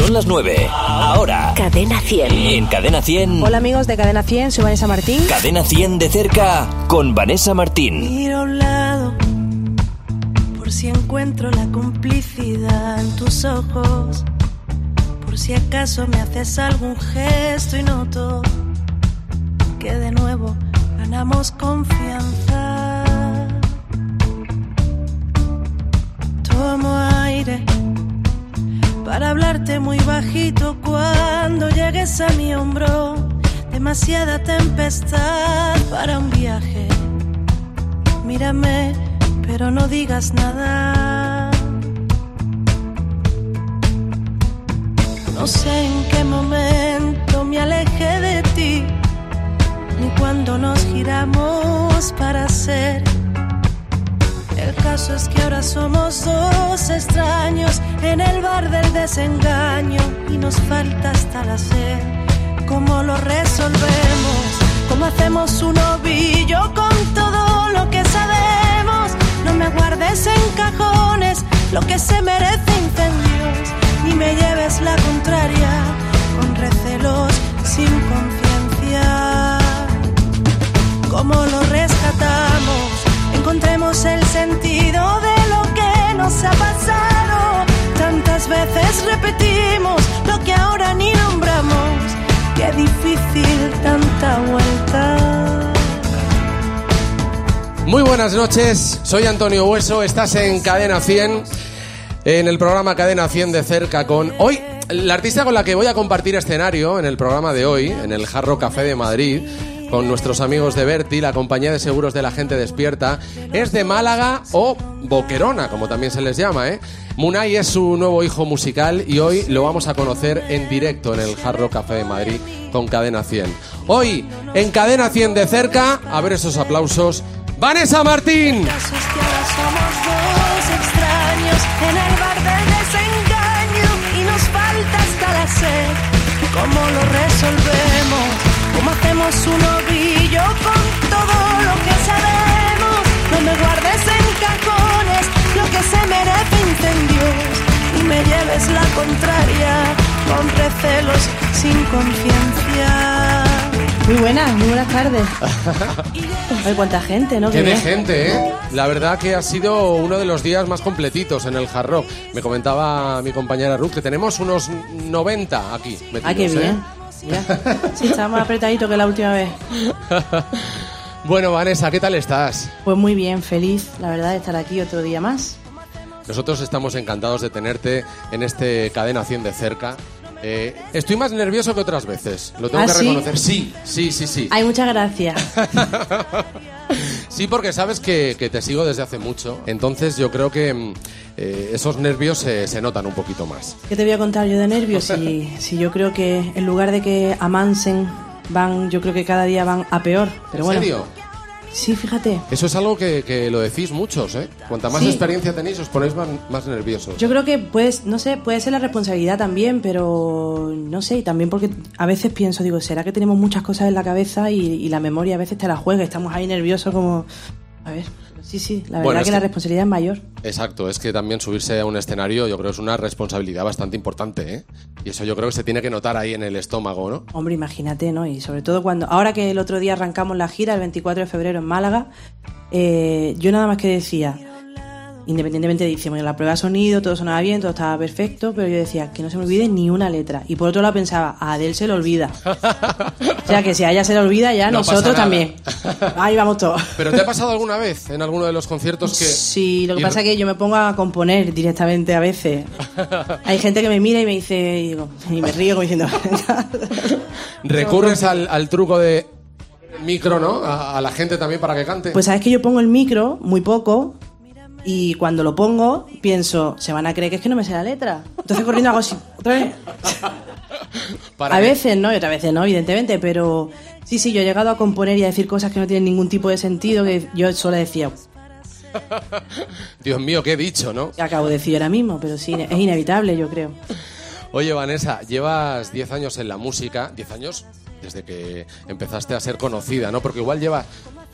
Son las 9. Ahora. Cadena 100. En Cadena 100. Hola amigos de Cadena 100, soy Vanessa Martín. Cadena 100 de cerca con Vanessa Martín. Miro a un lado por si encuentro la complicidad en tus ojos. Por si acaso me haces algún gesto y noto que de nuevo ganamos confianza. Tomo aire para hablarte muy bajito cuando llegues a mi hombro. Demasiada tempestad para un viaje. Mírame, pero no digas nada. No sé en qué momento me alejé de ti, ni cuando nos giramos para ser. El caso es que ahora somos dos extraños en el bar del desengaño y nos falta hasta la sed. ¿Cómo lo resolvemos? ¿Cómo hacemos un ovillo con todo lo que sabemos? No me guardes en cajones lo que se merece incendios, ni me lleves la contraria con recelos sin conciencia. ¿Cómo lo rescatamos? Encontremos el sentido de lo que nos ha pasado. Tantas veces repetimos lo que ahora ni nombramos. Qué difícil tanta vuelta. Muy buenas noches, soy Antonio Hueso, estás en Cadena 100, en el programa Cadena 100 de cerca con hoy la artista con la que voy a compartir escenario en el programa de hoy, en el Jarro Café de Madrid, con nuestros amigos de Berti, la compañía de seguros de la gente despierta, es de Málaga o Boquerona, como también se les llama, ¿eh? Munay es su nuevo hijo musical y hoy lo vamos a conocer en directo en el Jarro Café de Madrid con Cadena 100. Hoy, en Cadena 100 de cerca, a ver esos aplausos, Vanessa Martín. caso es que ahora somos dos extraños en el bar del desengaño y nos falta hasta la sed. ¿Cómo lo resolvemos? ¿Cómo hacemos un ovillo con todo lo que sabemos? No me guardes en cajones lo que se merece incendios y me lleves la contraria con recelos sin conciencia. Muy buenas, muy buenas tardes. Ay, cuánta gente, ¿no? Qué de bien. gente, ¿eh? La verdad que ha sido uno de los días más completitos en el Hard Rock. Me comentaba mi compañera Ruth que tenemos unos 90 aquí metidos, Ah, qué ¿eh? Sí, está más apretadito que la última vez. Bueno, Vanessa, ¿qué tal estás? Pues muy bien, feliz, la verdad, de estar aquí otro día más. Nosotros estamos encantados de tenerte en este Cadena 100 de cerca. Eh, estoy más nervioso que otras veces, lo tengo ¿Ah, que reconocer. Sí, sí, sí, sí. Ay, muchas gracias. Sí, porque sabes que, que te sigo desde hace mucho. Entonces yo creo que mm, eh, esos nervios se, se notan un poquito más. ¿Qué te voy a contar yo de nervios? Si, si yo creo que en lugar de que amansen, van, yo creo que cada día van a peor. Pero ¿En bueno, serio? Sí, fíjate. Eso es algo que, que lo decís muchos, ¿eh? Cuanta más Sí. experiencia tenéis, os ponéis más, más nerviosos. Yo creo que pues, no sé, puede ser la responsabilidad también, pero no sé, y también porque a veces pienso, digo, ¿será que tenemos muchas cosas en la cabeza y, y la memoria a veces te la juega? Estamos ahí nerviosos como... A ver, sí, sí, la verdad Bueno, que, la responsabilidad es mayor. Exacto, es que también subirse a un escenario yo creo es una responsabilidad bastante importante, ¿eh? Y eso yo creo que se tiene que notar ahí en el estómago, ¿no? Hombre, imagínate, ¿no? Y sobre todo cuando... Ahora que el otro día arrancamos la gira, el 24 de febrero en Málaga, eh, yo nada más que decía, independientemente de decíamos, la prueba de sonido, todo sonaba bien, todo estaba perfecto, pero yo decía, que no se me olvide ni una letra. Y por otro lado pensaba, a Adele se le olvida. o sea, que si a ella se le olvida, ya No nosotros también. Ahí vamos todos. ¿Pero te ha pasado alguna vez en alguno de los conciertos que... Sí, lo que pasa es que yo me pongo a componer directamente a veces. Hay gente que me mira y me dice, y, digo, y me río como diciendo, recurres al, al truco de micro, ¿no? A, a la gente también para que cante. Pues sabes que yo pongo el micro muy poco y cuando lo pongo pienso, se van a creer que es que no me sé la letra. Entonces corriendo hago así, otra vez. Para A veces no y otras veces no, evidentemente, pero sí, sí, yo he llegado a componer y a decir cosas que no tienen ningún tipo de sentido que yo solo decía, Dios mío, ¿qué he dicho, no? acabo de decir ahora mismo, pero sí, es inevitable, yo creo. Oye, Vanessa, llevas 10 años en la música, 10 años desde que empezaste a ser conocida, ¿no? Porque igual llevas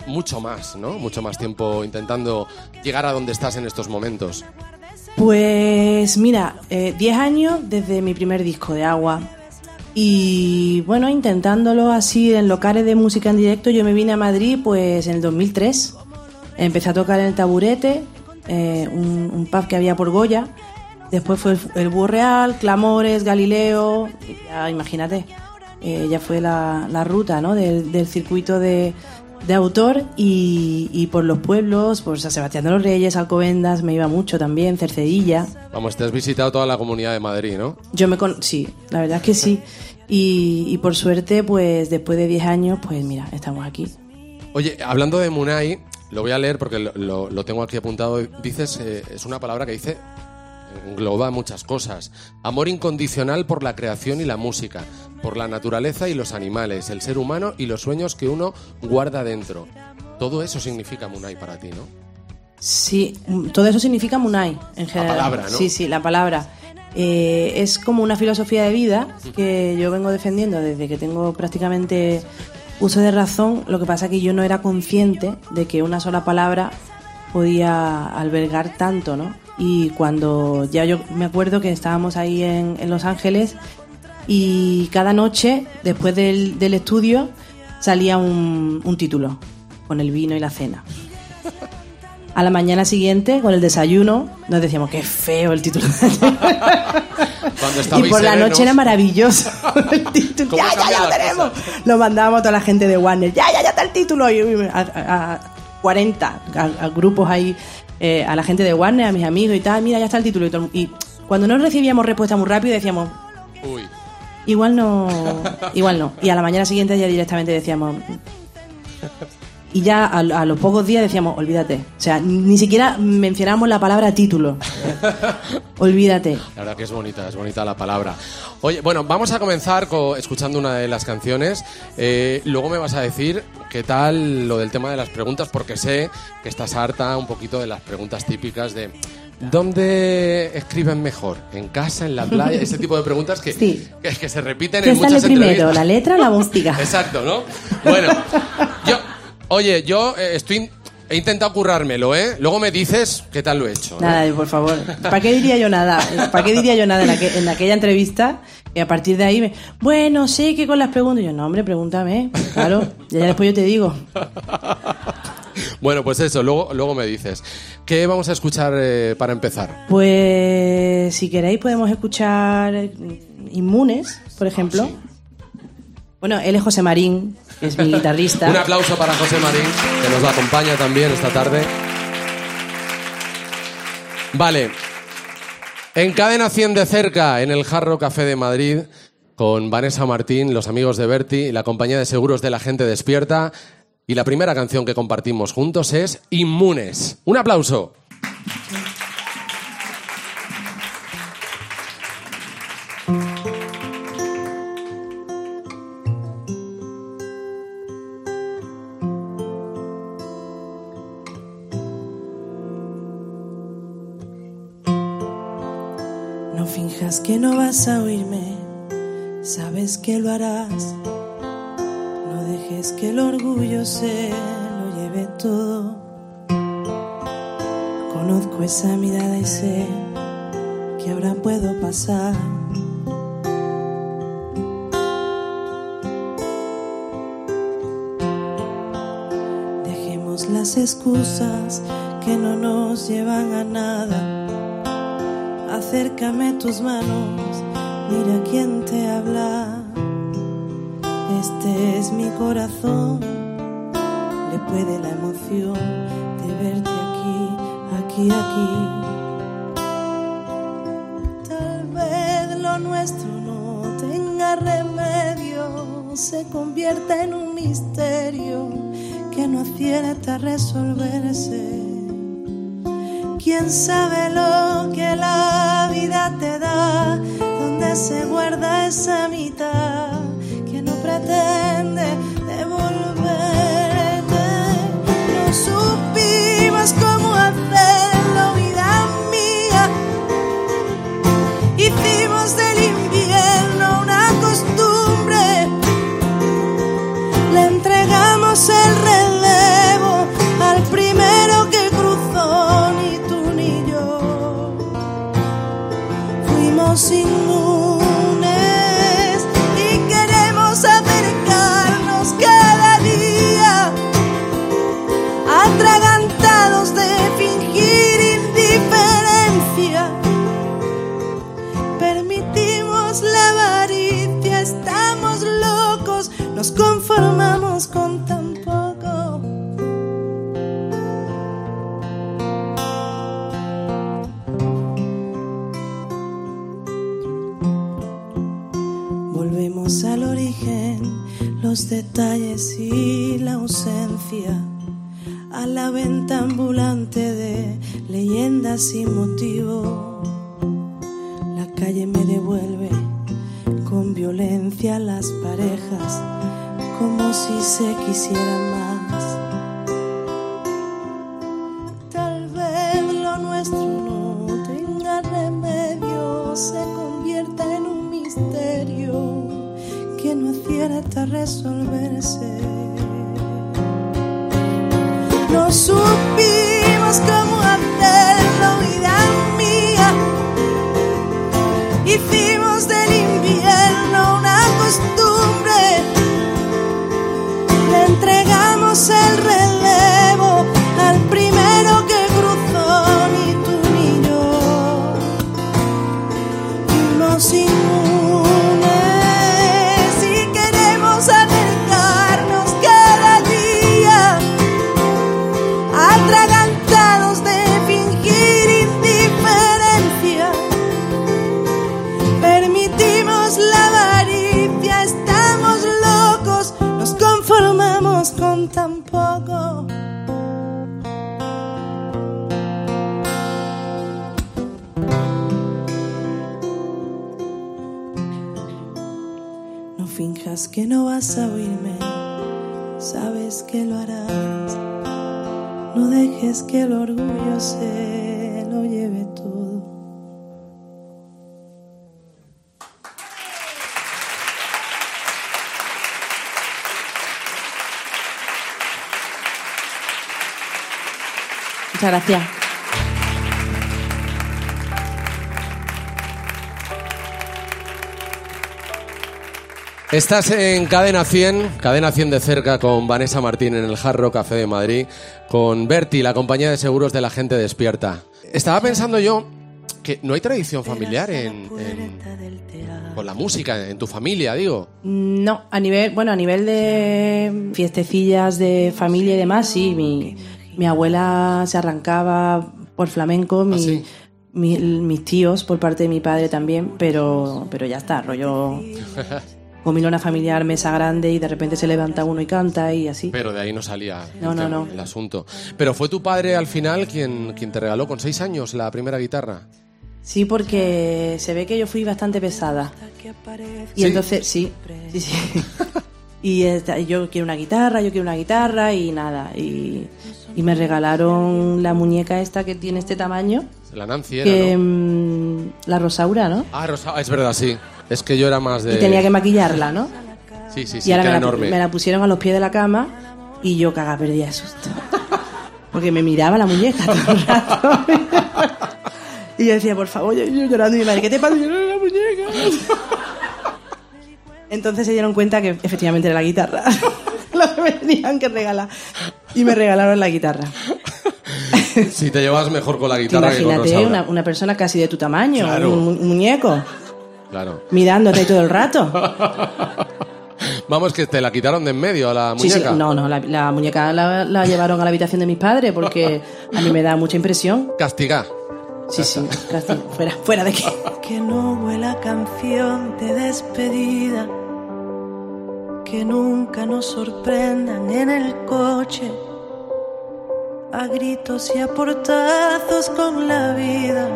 mucho más, ¿no? Mucho más tiempo intentando llegar a donde estás en estos momentos. Pues mira, 10 años desde mi primer disco de agua. Y bueno, intentándolo así en locales de música en directo, yo me vine a Madrid pues en el 2003. Empecé a tocar en el taburete, eh, un, pub que había por Goya. Después fue el, el Búho Real, Clamores, Galileo. imagínate, eh, ya fue la, la ruta ¿no? del, del circuito de, de autor y, y por los pueblos, por San Sebastián de los Reyes, Alcobendas, me iba mucho también, Cercedilla. Vamos, te has visitado toda la comunidad de Madrid, ¿no? Yo me con... sí, la verdad es que sí. Y, y por suerte, pues después de 10 años, pues mira, estamos aquí. Oye, hablando de Munay, lo voy a leer porque lo, lo- lo tengo aquí apuntado. Dices, eh, es una palabra que dice, engloba muchas cosas. Amor incondicional por la creación y la música, por la naturaleza y los animales, el ser humano y los sueños que uno guarda dentro. Todo eso significa Munay para ti, ¿no? Sí, todo eso significa Munay en general. palabra, ¿no? Sí, sí, la palabra. Eh, es como una filosofía de vida que yo vengo defendiendo desde que tengo prácticamente uso de razón. Lo que pasa es que yo no era consciente de que una sola palabra podía albergar tanto, ¿no? Y cuando ya yo me acuerdo que estábamos ahí en, en Los Ángeles y cada noche, después del, del estudio, salía un, un título con el vino y la cena. A la mañana siguiente, con el desayuno, nos decíamos, qué feo el título. Y por la serenos. noche era maravilloso el título. ¿Cómo Ya, ya, ya lo tenemos. Lo mandábamos a toda la gente de Warner. Ya, ya, ya está el título. Y a, a- a 40 a, a grupos ahí, eh, a la gente de Warner, a mis amigos y tal. Mira, ya está el título. Y, todo- y cuando no recibíamos respuesta muy rápido, decíamos, Uy, Igual no, igual no. Y a la mañana siguiente ya directamente decíamos. Y ya a, a los pocos días decíamos, olvídate. O sea, ni siquiera mencionamos la palabra título. olvídate. La verdad que es bonita, es bonita la palabra. Oye, bueno, vamos a comenzar co- escuchando una de las canciones. Eh, luego me vas a decir qué tal lo del tema de las preguntas, porque sé que estás harta un poquito de las preguntas típicas de ¿dónde escriben mejor? ¿En casa, en la playa? Ese tipo de preguntas que, Sí. que, que se repiten ¿Qué en sale muchas primero, entrevistas. la letra o la música? Exacto, ¿no? Bueno, yo, oye, yo eh, estoy, he intentado currármelo, ¿eh? Luego me dices qué tal lo he hecho. ¿eh? Nada, por favor. ¿Para qué diría yo nada? ¿Para qué diría yo nada en, aqu- en aquella entrevista? Y a partir de ahí, me, bueno, sé que con las preguntas. Y yo, no, hombre, pregúntame. Claro, ya después yo te digo. Bueno, pues eso, luego, luego me dices. ¿Qué vamos a escuchar eh, para empezar? Pues si queréis podemos escuchar Inmunes, por ejemplo. Bueno, él es José Marín, es mi. Un aplauso para José Marín, que nos acompaña también esta tarde. Vale. En Cadena 100 de cerca, en el Jarro Café de Madrid, con Vanessa Martín, los amigos de Berti la compañía de seguros de la gente despierta. Y la primera canción que compartimos juntos es Inmunes. Un aplauso. No dejes que el orgullo se lo lleve todo. Conozco esa mirada y sé que ahora puedo pasar. Dejemos las excusas que no nos llevan a nada. Acércame tus manos, mira quién te habla. Este es mi corazón, le puede la emoción de verte aquí, aquí, aquí. Tal vez lo nuestro no tenga remedio, se convierta en un misterio que no acierta a resolverse. ¿Quién sabe lo que la vida te da? ¿Dónde se guarda esa mitad que y la ausencia, a la venta ambulante de leyendas sin motivo. La calle me devuelve con violencia las parejas, como si se quisieran más. Resolverse. A oírme, sabes que lo harás. No dejes que el orgullo se lo lleve todo. Muchas gracias. Estás en Cadena 100, Cadena 100 de cerca con Vanessa Martín en el Jarro Café de Madrid, con Berti, la compañía de seguros de la gente despierta. Estaba pensando yo que no hay tradición familiar en, en- con la música, en tu familia, digo. No, a nivel, bueno, a nivel de fiestecillas de familia y demás, sí. Mi, mi abuela se arrancaba por flamenco, mi- sí? mi- mis tíos por parte de mi padre también, pero, pero ya está, rollo comilona familiar, mesa grande y de repente se levanta uno y canta y así. Pero de ahí no salía No, el, no, no. el asunto. Pero fue tu padre al final quien, quien te regaló con seis años la primera guitarra. Sí, porque se ve que yo fui bastante pesada. Y Sí. entonces, sí, sí, sí. Y esta- yo quiero una guitarra, yo quiero una guitarra y nada. Y, y me regalaron la muñeca esta que tiene este tamaño, La Nancy era, que ¿no? mm, la Rosaura, ¿no? Ah, Rosa, es verdad, sí. Es que yo era más de... Y tenía que maquillarla, ¿no? Sí, sí, sí, y ahora que me era la, enorme. me la pusieron a los pies de la cama y yo caga perdida de susto. Porque me miraba la muñeca todo el rato. y yo decía, por favor, yo, yo llorando y mi madre, ¿qué te pasa? Yo, "No, la muñeca. Entonces se dieron cuenta que efectivamente era la guitarra. Lo que me tenían que regalar. Y me regalaron la guitarra. Si te llevas mejor con la guitarra que con imagínate una, una persona casi de tu tamaño, Claro. un, un muñeco, Claro. mirándote todo el rato. Vamos, que te la quitaron de en medio a la Sí, sí, muñeca. no, no, la, la muñeca la, la llevaron a la habitación de mis padres porque a mí me da mucha impresión. Castiga. Sí, sí, casi, fuera, fuera de aquí. Que no huela canción de despedida. Que nunca nos sorprendan en el coche. A gritos y a portazos con la vida.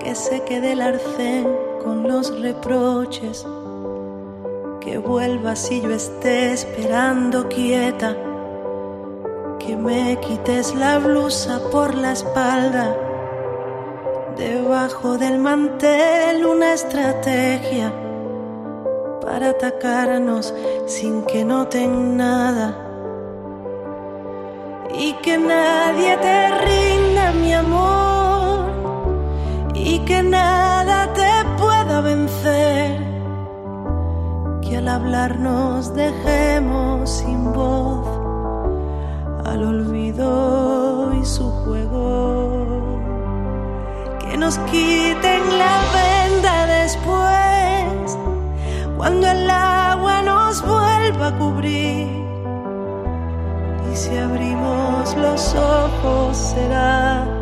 Que se quede el arcén con los reproches. Que vuelva si yo esté esperando quieta. Que me quites la blusa por la espalda. Debajo del mantel una estrategia para atacarnos sin que noten nada. Y que nadie te rinda mi amor. Y que nada hablar nos dejemos sin voz al olvido y su juego. Que nos quiten la venda después, cuando el agua nos vuelva a cubrir. Y si abrimos los ojos será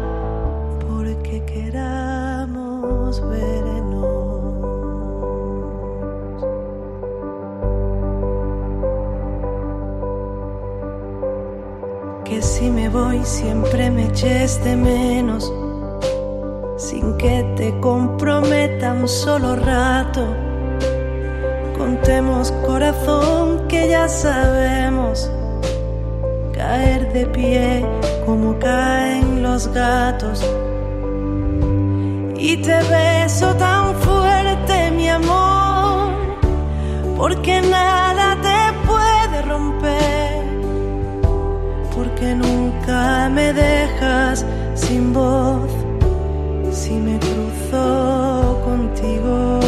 voy siempre me eches de menos, sin que te comprometa un solo rato. Contemos corazón que ya sabemos caer de pie como caen los gatos. Y te beso tan fuerte, mi amor, porque nada porque nunca me dejas sin voz si me cruzo contigo.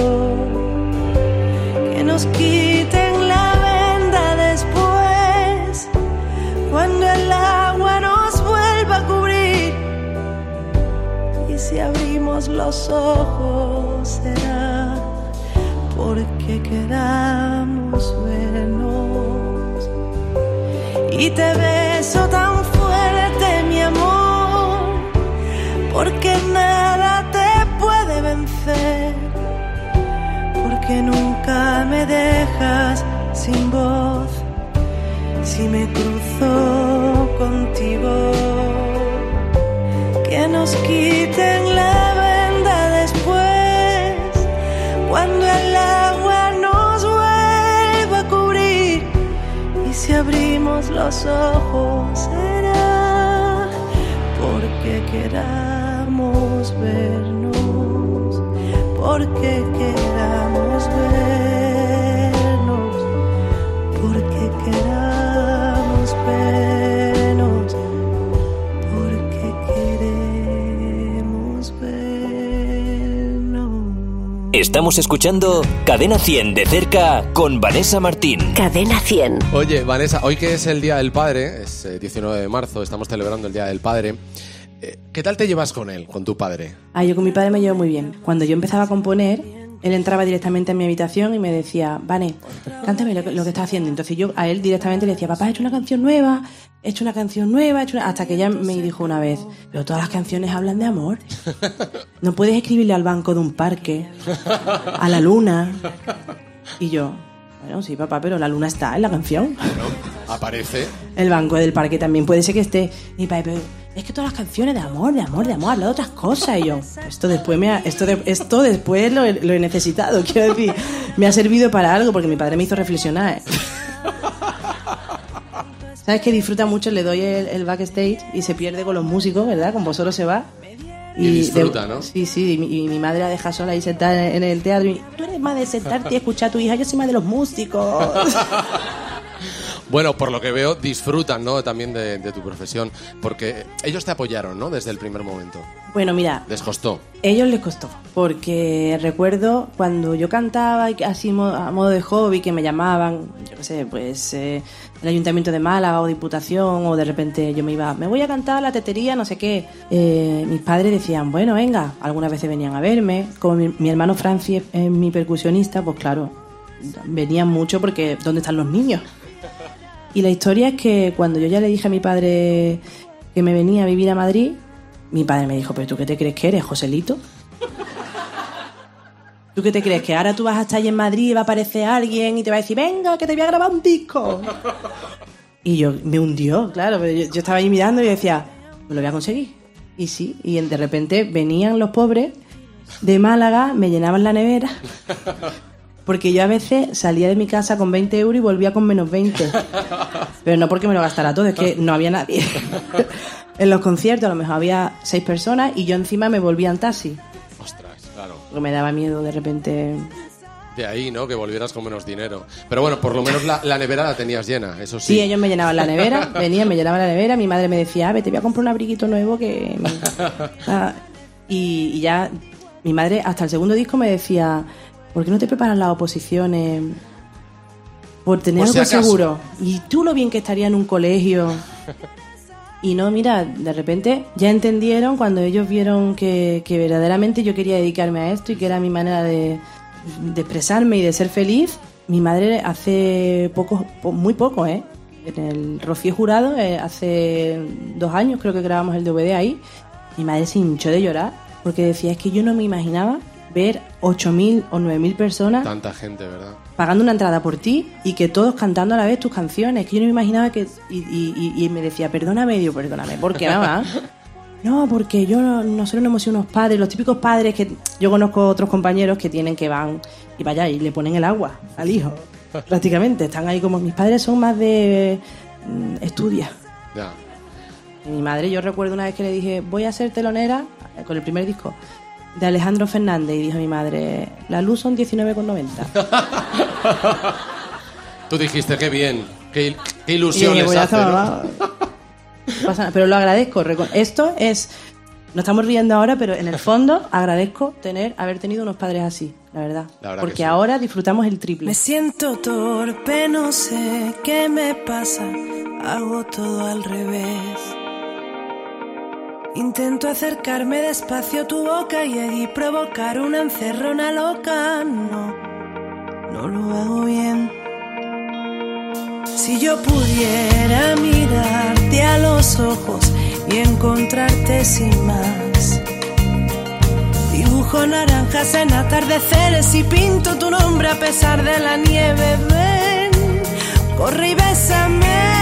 Que nos quiten la venda después, cuando el agua nos vuelva a cubrir. Y si abrimos los ojos será porque queramos vernos. Y te beso porque nunca me dejas sin voz si me cruzo contigo. Que nos quiten la venda después, cuando el agua nos vuelva a cubrir. Y si abrimos los ojos será porque queramos vernos, porque queramos Estamos escuchando Cadena 100 de cerca con Vanessa Martín. Cadena 100. Oye, Vanessa, hoy que es el Día del Padre, es eh, 19 de marzo, estamos celebrando el Día del Padre. eh, ¿Qué tal te llevas con él, con tu padre? Ah, yo con mi padre me llevo muy bien. Cuando yo empezaba a componer, él entraba directamente en mi habitación y me decía, Vane, cántame lo que, lo que estás haciendo. Entonces yo a él directamente le decía, papá, he hecho una canción nueva, he hecho una canción nueva, he hecho una-". hasta que ella me dijo una vez, pero todas las canciones hablan de amor. No puedes escribirle al banco de un parque, a la luna. Y yo, bueno, sí, papá, pero la luna está en la canción. Aparece. El banco del parque también puede ser que esté. Y padre, pero es que todas las canciones de amor, de amor, de amor, habla de otras cosas. Y yo, esto después me ha- esto, de- esto después lo, he- lo he necesitado. Quiero decir, me ha servido para algo porque mi padre me hizo reflexionar. ¿eh? ¿Sabes que disfruta mucho? Le doy el, el backstage y se pierde con los músicos, ¿verdad? Con vosotros se va. Y disfruta, de- ¿no? Sí, sí, y mi, y mi madre la deja sola ahí sentada en el teatro. Y, Tú eres más de sentarte y escuchar a tu hija, yo soy más de los músicos. Bueno, por lo que veo, disfrutan, ¿no? También de, de tu profesión, porque ellos te apoyaron, ¿no? Desde el primer momento. bueno, mira, Les costó. ellos les costó, porque recuerdo cuando yo cantaba así a modo de hobby que me llamaban, yo qué sé, pues eh, el Ayuntamiento de Málaga o Diputación o de repente yo me iba, me voy a cantar a la tetería, no sé qué. Eh, mis padres decían, bueno, venga, algunas veces venían a verme, como mi, mi hermano Francis es mi percusionista, pues claro, venían mucho porque ¿dónde están los niños? Y la historia es que cuando yo ya le dije a mi padre que me venía a vivir a Madrid, mi padre me dijo, pero tú qué te crees que eres, Joselito? ¿Tú qué te crees? ¿Que ahora tú vas a estar allí en Madrid y va a aparecer alguien y te va a decir, venga, que te voy a grabar un disco? Y yo me hundió, claro, yo, yo estaba ahí mirando y decía, pues lo voy a conseguir. Y sí, y de repente venían los pobres de Málaga, me llenaban la nevera. Porque yo a veces salía de mi casa con 20 euros y volvía con menos 20. Pero no porque me lo gastara todo, es que no había nadie. En los conciertos a lo mejor había seis personas y yo encima me volvía en taxi. Ostras, claro. Porque me daba miedo de repente. De ahí, ¿no? Que volvieras con menos dinero. Pero bueno, por lo menos la, la nevera la tenías llena, eso sí. Sí, ellos me llenaban la nevera, venían, me llenaban la nevera, mi madre me decía, "Ah, te voy a comprar un abriguito nuevo que... Ah, y, y ya, mi madre hasta el segundo disco me decía, ¿por qué no te preparan las oposiciones por tener Por si algo acaso. seguro. Y tú lo bien que estaría en un colegio. Y no, mira, de repente ya entendieron cuando ellos vieron que, que verdaderamente yo quería dedicarme a esto y que era mi manera de, de expresarme y de ser feliz. Mi madre hace poco, po- muy poco, ¿eh? En el Rocío Jurado, eh, hace dos años creo que grabamos el DVD ahí, mi madre se hinchó de llorar porque decía, es que yo no me imaginaba ver 8.000 o 9.000 personas Tanta gente, ¿verdad? pagando una entrada por ti y que todos cantando a la vez tus canciones. Que yo no me imaginaba que. Y, y- y- y me decía, perdóname, digo, perdóname, ¿por qué, mamá? No, porque yo no- nosotros no hemos sido unos padres, los típicos padres que yo conozco otros compañeros que tienen que van y vaya y le ponen el agua al hijo, prácticamente. Están ahí como mis padres son más de mm, estudia. Ya. Mi madre, yo recuerdo una vez que le dije, voy a ser telonera eh, con el primer disco de Alejandro Fernández y dijo mi madre, la luz son 19,90. Tú dijiste, qué bien, qué, qué Y ilusión dije, les "Pues ya hace, está, ¿no? mamá". No pasa pero lo agradezco. Esto es. Nos estamos riendo ahora, pero en el fondo agradezco tener, haber tenido unos padres así, la verdad. La verdad que Porque sí. ahora disfrutamos el triple. Me siento torpe, no sé qué me pasa, hago todo al revés. Intento acercarme despacio a tu boca y allí provocar una encerrona loca. No, no lo hago bien. Si yo pudiera mirarte a los ojos y encontrarte sin más. Dibujo naranjas en atardeceres y pinto tu nombre a pesar de la nieve. Ven, corre y bésame.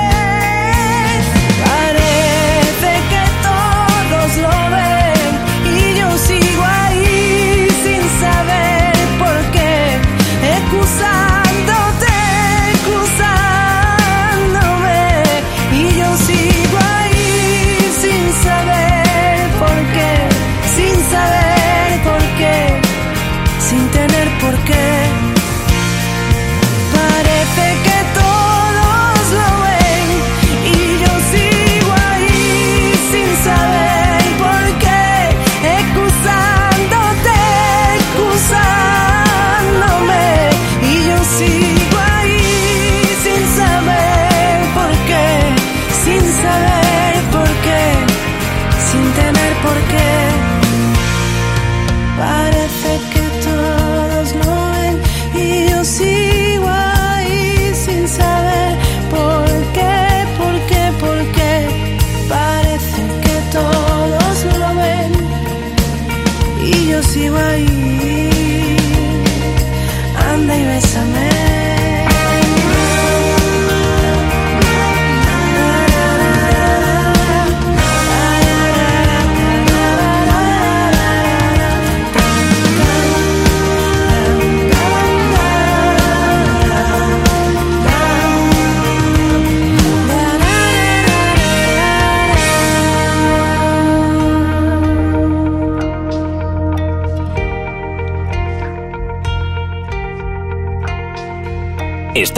Sin tener por qué.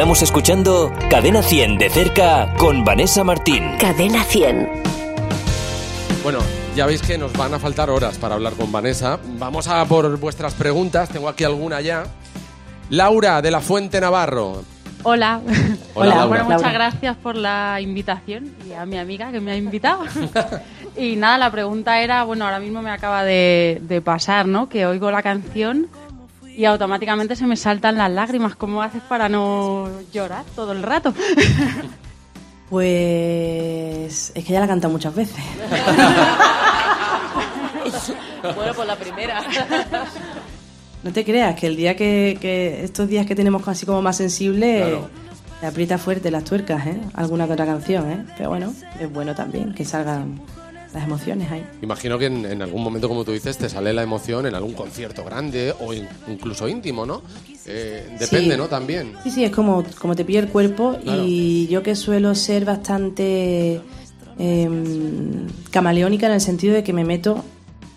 Estamos escuchando Cadena 100 de cerca con Vanessa Martín. Cadena 100. Bueno, ya veis que nos van a faltar horas para hablar con Vanessa. Vamos a por vuestras preguntas. Tengo aquí alguna ya. Laura de la Fuente Navarro. Hola. Hola, Laura. Bueno, muchas Laura. gracias por la invitación y a mi amiga que me ha invitado. y nada, la pregunta era, bueno, ahora mismo me acaba de, de pasar, ¿no? Que oigo la canción y automáticamente se me saltan las lágrimas. ¿Cómo haces para no llorar todo el rato? Pues. Es que ya la he cantado muchas veces. Bueno, por la primera. No te creas que el día que, que estos días que tenemos así como más sensibles, Claro. te aprieta fuerte las tuercas, ¿eh? Alguna que otra canción, ¿eh? Pero bueno, es bueno también que salgan las emociones ahí. Imagino que en, en algún momento, como tú dices, te sale la emoción en algún concierto grande o in- incluso íntimo, ¿no? Eh, depende, Sí. ¿no? También. Sí, sí, es como, como te pilla el cuerpo Claro. y yo que suelo ser bastante em, camaleónica en el sentido de que me meto,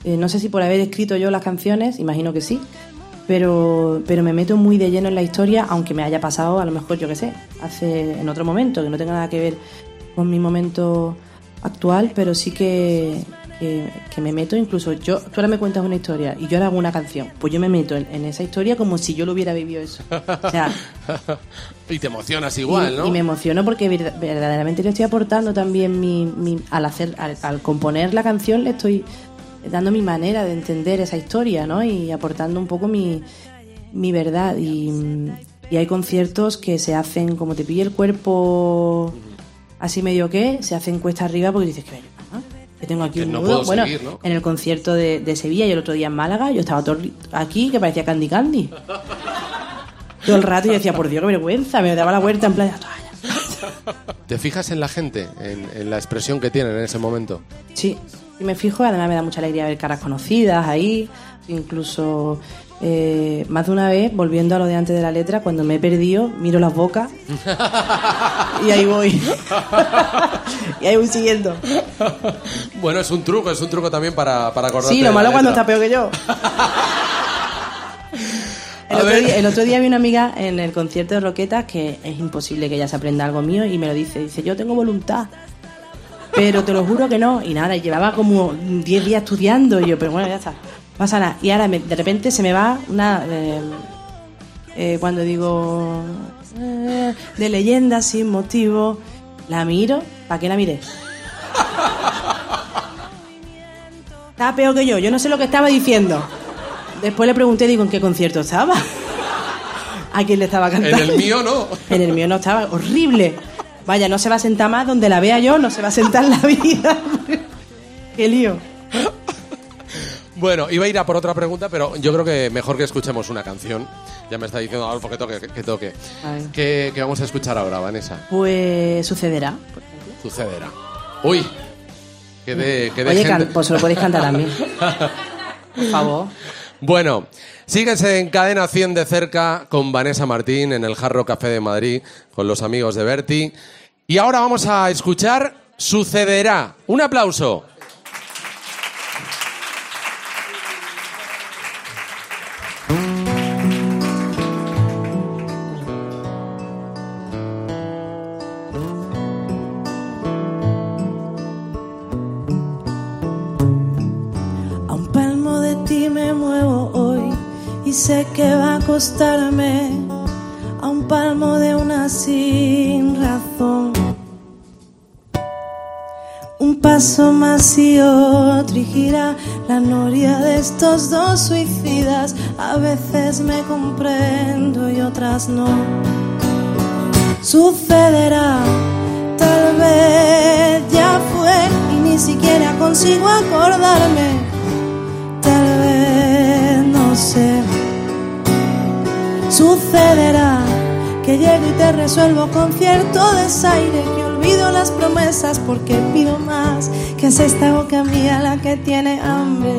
eh, no sé si por haber escrito yo las canciones, imagino que sí, pero, pero me meto muy de lleno en la historia, aunque me haya pasado a lo mejor, yo que sé, hace en otro momento, que no tenga nada que ver con mi momento actual, pero sí que, que, que me meto incluso yo, tú ahora me cuentas una historia y yo ahora hago una canción, pues yo me meto en, en esa historia como si yo lo hubiera vivido eso. O sea, y te emocionas igual, y, ¿no? y me emociono porque ver- verdaderamente le estoy aportando también mi, mi- al hacer al, al componer la canción le estoy dando mi manera de entender esa historia, ¿no? Y aportando un poco mi, mi verdad y, y hay conciertos que se hacen como te pille el cuerpo así medio que se hacen cuesta arriba porque dices que "Ah, que tengo aquí Que un no nudo". bueno seguir, ¿no? en el concierto de, de Sevilla y el otro día en Málaga yo estaba todo aquí que parecía Candy Candy todo el rato y decía por Dios qué vergüenza me daba la vuelta en plan ¿Te fijas en la gente, en, en la expresión que tienen en ese momento? Sí, y me fijo, además me da mucha alegría ver caras conocidas ahí, incluso eh, más de una vez, volviendo a lo de antes de la letra, cuando me he perdido, miro las bocas y ahí voy. y ahí voy siguiendo. Bueno, es un truco, es un truco también para, para acordarte Sí, lo malo cuando está peor que yo. El otro, día, el otro día vi una amiga en el concierto de Roquetas que es imposible que ella se aprenda algo mío y me lo dice. Dice, yo tengo voluntad. Pero te lo juro que no. Y nada, y llevaba como 10 días estudiando. Y yo, pero bueno, ya está. Pasa nada. Y ahora me- de repente se me va una. eh, eh, cuando digo. eh, de leyenda sin motivo. La miro. ¿Para qué la miré? Estaba peor que yo. Yo no sé lo que estaba diciendo. Después le pregunté, digo, ¿en qué concierto estaba? ¿A quién le estaba En cantando? el mío no. En el mío no estaba. Horrible. Vaya, no se va a sentar más donde la vea yo, no se va a sentar en la vida. Qué lío. Bueno, iba a ir a por otra pregunta, pero yo creo que mejor que escuchemos una canción. Ya me está diciendo Adolfo que toque, que toque. ¿Qué, qué vamos a escuchar ahora, Vanessa? Pues sucederá. Sucederá. Uy, que de, que de Oye, gente- pues lo podéis cantar a mí. Por favor. Bueno, síguense en Cadena 100 de cerca con Vanessa Martín en el Jarro Café de Madrid, con los amigos de Berti. Y ahora vamos a escuchar Sucederá. Un aplauso. Que va a costarme a un palmo de una sin razón. Un paso más y otro y gira la noria de estos dos suicidas. A veces me comprendo y otras no. Sucederá, tal vez ya fue y ni siquiera consigo acordarme. Tal vez no sé. Sucederá que llego y te resuelvo con cierto desaire que olvido las promesas porque pido más que es esta boca mía la que tiene hambre.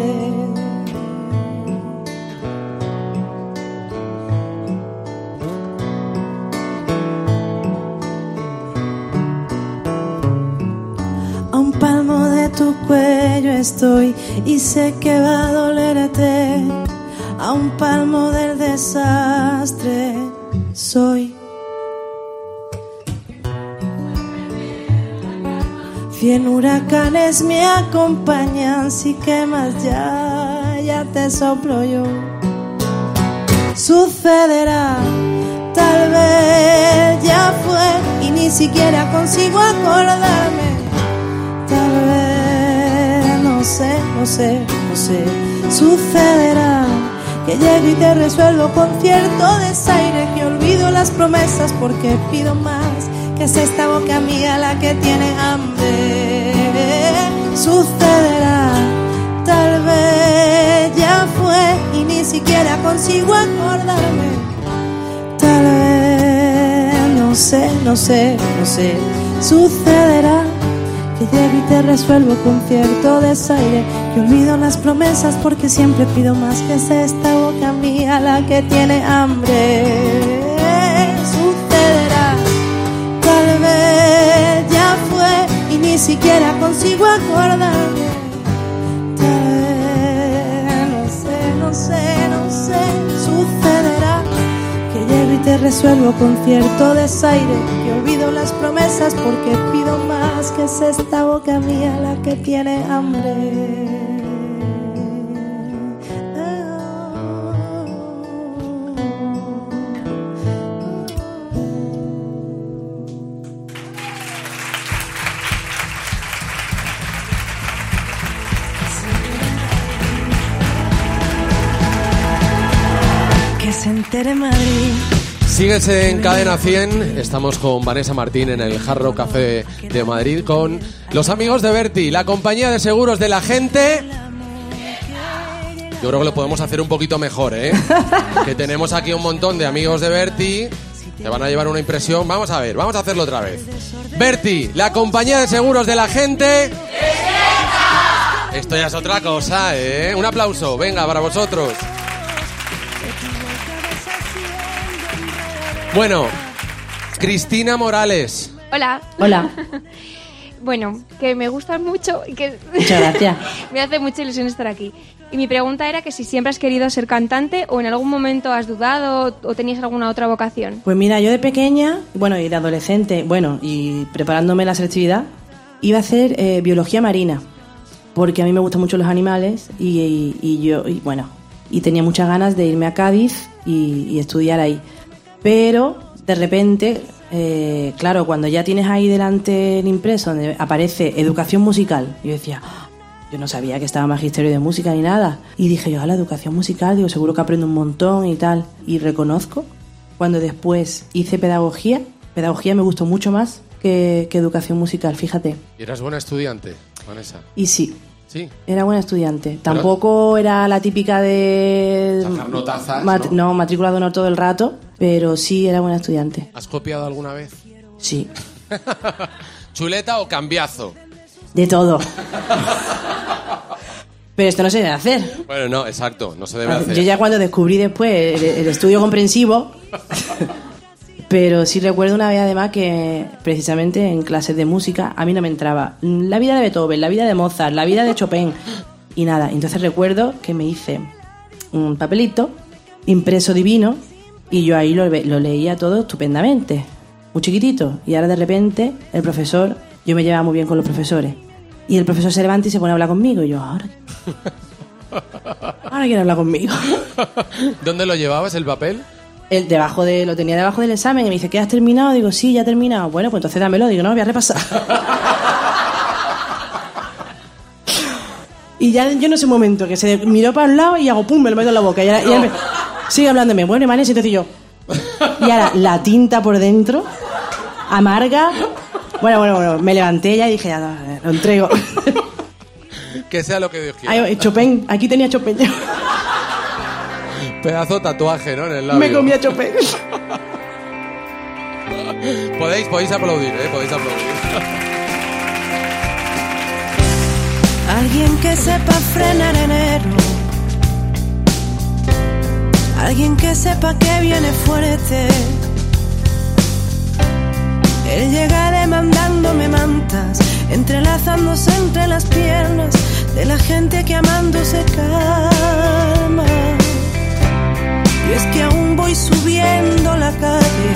A un palmo de tu cuello estoy y sé que va a dolerte. A un palmo del desastre soy. Cien huracanes me acompañan, si quemas ya, ya te soplo yo. Sucederá, tal vez ya fue y ni siquiera consigo acordarme. Tal vez, no sé, no sé, no sé, sucederá que llego y te resuelvo con cierto desaire que olvido las promesas porque pido más que es esta boca mía la que tiene hambre. Sucederá, tal vez ya fue y ni siquiera consigo acordarme. Tal vez, no sé, no sé, no sé. Sucederá y te resuelvo con cierto desaire. Que olvido las promesas porque siempre pido más que es esta boca mía la que tiene hambre. Sucederá, tal vez ya fue y ni siquiera consigo acordarme. Te resuelvo con cierto desaire, que olvido las promesas porque pido más que es esta boca mía la que tiene hambre. Síguese en Cadena 100. Estamos con Vanessa Martín en el Jarro Café de Madrid con los amigos de Berti, la compañía de seguros de la gente. Yo creo que lo podemos hacer un poquito mejor, ¿eh? que tenemos aquí un montón de amigos de Berti. Te van a llevar una impresión. Vamos a ver, vamos a hacerlo otra vez. Berti, la compañía de seguros de la gente. Esto ya es otra cosa, ¿eh? Un aplauso, venga, para vosotros. Bueno, Cristina Morales. Hola. Hola, Bueno, que me gustan mucho y que muchas gracias. me hace mucha ilusión estar aquí. Y mi pregunta era que si siempre has querido ser cantante o en algún momento has dudado o tenías alguna otra vocación. Pues mira, yo de pequeña, bueno, y de adolescente, bueno, y preparándome la selectividad, iba a hacer eh, biología marina, porque a mí me gustan mucho los animales y, y- y yo, y bueno, y tenía muchas ganas de irme a Cádiz y, y estudiar ahí. Pero de repente, eh, claro, cuando ya tienes ahí delante el impreso donde aparece educación musical, yo decía, "Ah, yo no sabía que estaba magisterio de música ni nada. Y dije yo, a la educación musical, digo, seguro que aprendo un montón y tal. Y reconozco, cuando después hice pedagogía, pedagogía me gustó mucho más que, que educación musical, fíjate. ¿Y eras buena estudiante, Vanessa? Y sí, Sí. era buena estudiante. Tampoco era la típica de... Sacar notazas, mat- ¿no? no, matrícula de honor todo el rato, pero sí era buena estudiante. ¿Has copiado alguna vez? Sí, ¿Chuleta o cambiazo? de todo. Pero esto no se debe hacer. Bueno, no, exacto, no se debe hacer. Yo ya cuando descubrí después el, el estudio comprensivo, pero sí recuerdo una vez además que precisamente en clases de música a mí no me entraba la vida de Beethoven, la vida de Mozart, la vida de Chopin y nada. Entonces recuerdo que me hice un papelito impreso divino y yo ahí lo, lo leía todo estupendamente, muy chiquitito. Y ahora de repente el profesor, yo me llevaba muy bien con los profesores. Y el profesor se levanta y se pone a hablar conmigo. Y yo, ahora. Ahora quiere hablar conmigo. ¿Dónde lo llevabas el papel? El debajo de, lo tenía debajo del examen y me dice, ¿qué has terminado? Digo, sí, ya he terminado. Bueno, pues entonces dámelo. Digo, no, voy a repasar. y ya yo en ese momento que se miró para un lado y hago pum, me lo meto en la boca. Y, ahora- sigue hablándome. Bueno, y Vanessa, entonces yo. Y ahora la tinta por dentro, amarga. Bueno, bueno, bueno, me levanté ya y dije, ya, lo entrego. Que sea lo que Dios quiera. Ay, Chopin, aquí tenía Chopin. Pedazo tatuaje, ¿no? En el labio. me comía Chopin. Podéis, podéis aplaudir, ¿eh? Podéis aplaudir. Alguien que sepa frenar enero. Alguien que sepa que viene fuerte. Él llega demandándome mantas, entrelazándose entre las piernas de la gente que amando se calma. Y es que aún voy subiendo la calle.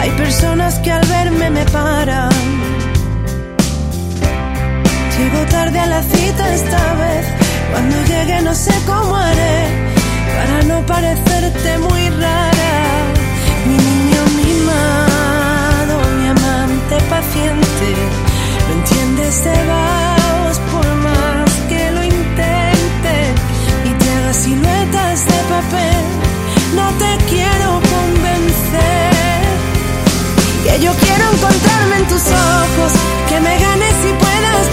Hay personas que al verme me paran. Llego tarde a la cita esta vez. Cuando llegue no sé cómo haré para no parecerte muy rara. Mi niño mimado, mi amante paciente. No entiendes de vagos por más que lo intente y te siluetas de papel. No te quiero convencer. Que yo quiero encontrarme en tus ojos, que me ganes y puedas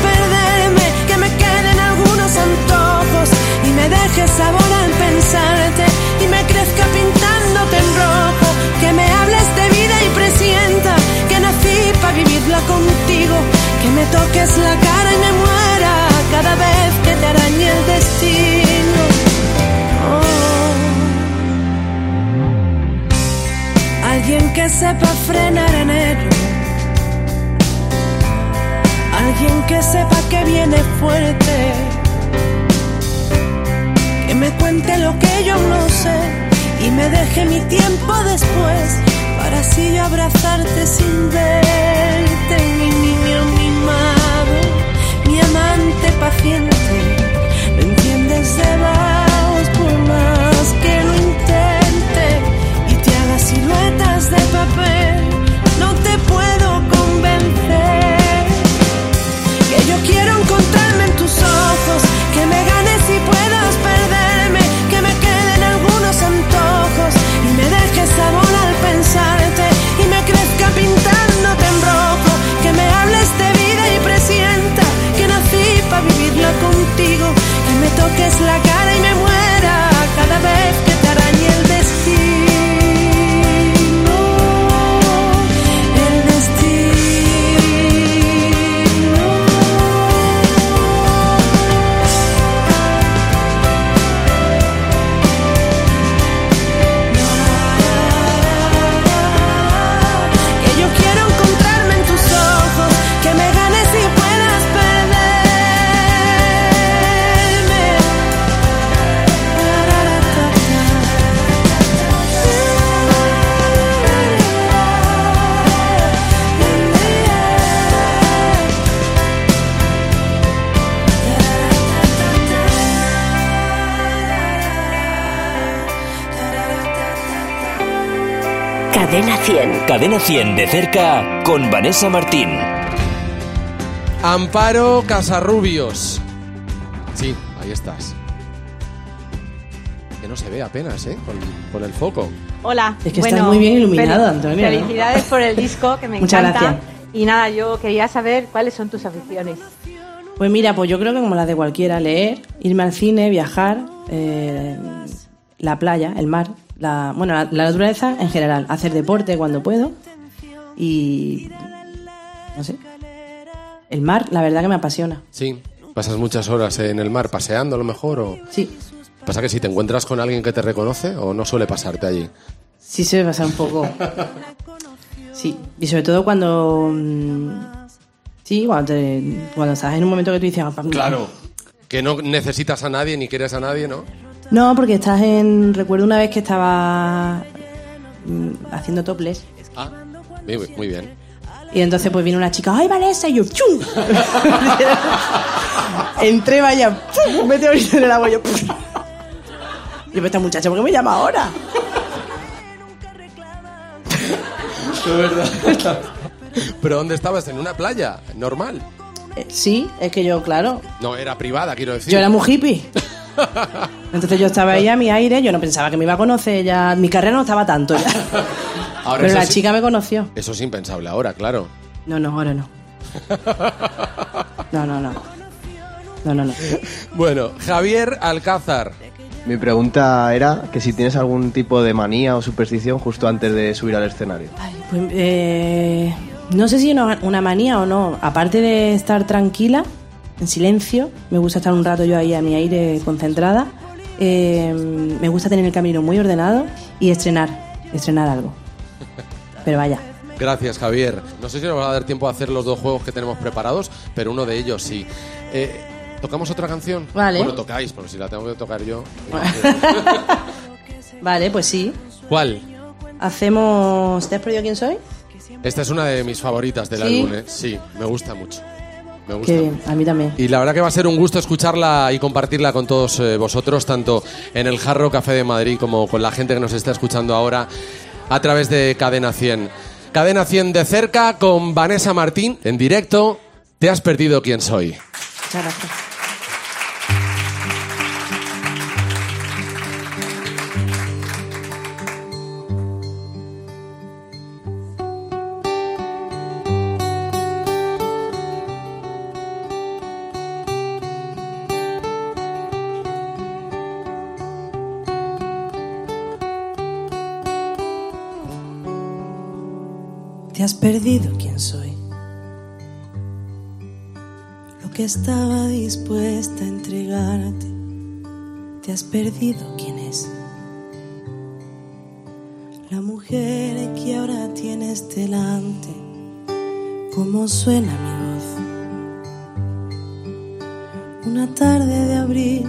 y me crezca pintándote en rojo, que me hables de vida y presienta que nací para vivirla contigo, que me toques la cara y me muera cada vez que te arañe el destino. Oh. Alguien que sepa frenar enero. Alguien que sepa que viene fuerte me cuente lo que yo no sé y me deje mi tiempo después para así abrazarte sin verte. Mi niño mimado, mi amante paciente. No entiendes de vagos por más que lo intente y te haga siluetas de papel. Cadena 100. Cadena 100 de cerca con Vanessa Martín. Amparo Casarrubios. Sí, ahí estás. Que no se ve apenas, ¿eh? Con, con el foco. Hola. Es que estás muy bien iluminado, Antonio, ¿no? Felicidades por el disco, que me Muchas encanta. gracias. Y nada, yo quería saber cuáles son tus aficiones. Pues mira, pues yo creo que como las de cualquiera, leer, irme al cine, viajar, eh, la playa, el mar, la, bueno, la, la naturaleza en general, hacer deporte cuando puedo y no sé. El mar, la verdad que me apasiona. Sí. Pasas muchas horas en el mar paseando a lo mejor o... Sí, Pasa que si te encuentras con alguien que te reconoce o no suele pasarte allí. sí se me pasa un poco. Sí, y sobre todo cuando mm, sí, cuando, te- cuando estás en un momento que tú dices, "Ah, pa- Que no necesitas a nadie ni quieres a nadie, ¿no? No, porque estás en. Recuerdo una vez que estaba mm, haciendo toples Ah, muy, muy bien. y entonces pues vino una chica, ¡ay Vanessa! Y yo, ¡chum! Entré, vaya, ¡pum! un meteorito en el agua y yo, ¡pum! Y yo, esta muchacha, ¿por qué me llama ahora? ¿Pero dónde estabas? ¿En una playa? ¿Normal? Eh, sí, es que yo, claro, No, era privada, quiero decir. yo era muy hippie. Entonces yo estaba ahí a mi aire, yo no pensaba que me iba a conocer ya, mi carrera no estaba tanto ya. Ahora Pero la sí- chica me conoció. Eso es impensable ahora, claro. No, no, ahora no. No, no, no. No, no, no. Bueno, Javier Alcázar. Mi pregunta era que si tienes algún tipo de manía o superstición justo antes de subir al escenario. Pues, eh, no sé si una, una manía o no. Aparte de estar tranquila, en silencio, me gusta estar un rato yo ahí a mi aire concentrada. eh, me gusta tener el camino muy ordenado y estrenar, estrenar algo. Pero vaya, Gracias, Javier. No sé si nos va a dar tiempo a hacer los dos juegos que tenemos preparados, pero uno de ellos sí. Eh, ¿Tocamos otra canción? Vale. Bueno, tocáis, pero si la tengo que tocar yo. vale, pues sí. ¿Cuál? Hacemos. ¿Te has perdido quién soy? Esta es una de mis favoritas del ¿Sí? álbum, ¿eh? Sí, me gusta mucho. Me gusta Qué bien, a mí también. Y la verdad que va a ser un gusto escucharla y compartirla con todos eh, vosotros, tanto en el Jarro Café de Madrid como con la gente que nos está escuchando ahora a través de Cadena 100. Cadena 100 de cerca con Vanessa Martín en directo. Te has perdido quién soy. Muchas gracias. Perdido quién soy. Lo que estaba dispuesta a entregarte. Te has perdido quién es. La mujer que ahora tienes delante, cómo suena mi voz. Una tarde de abril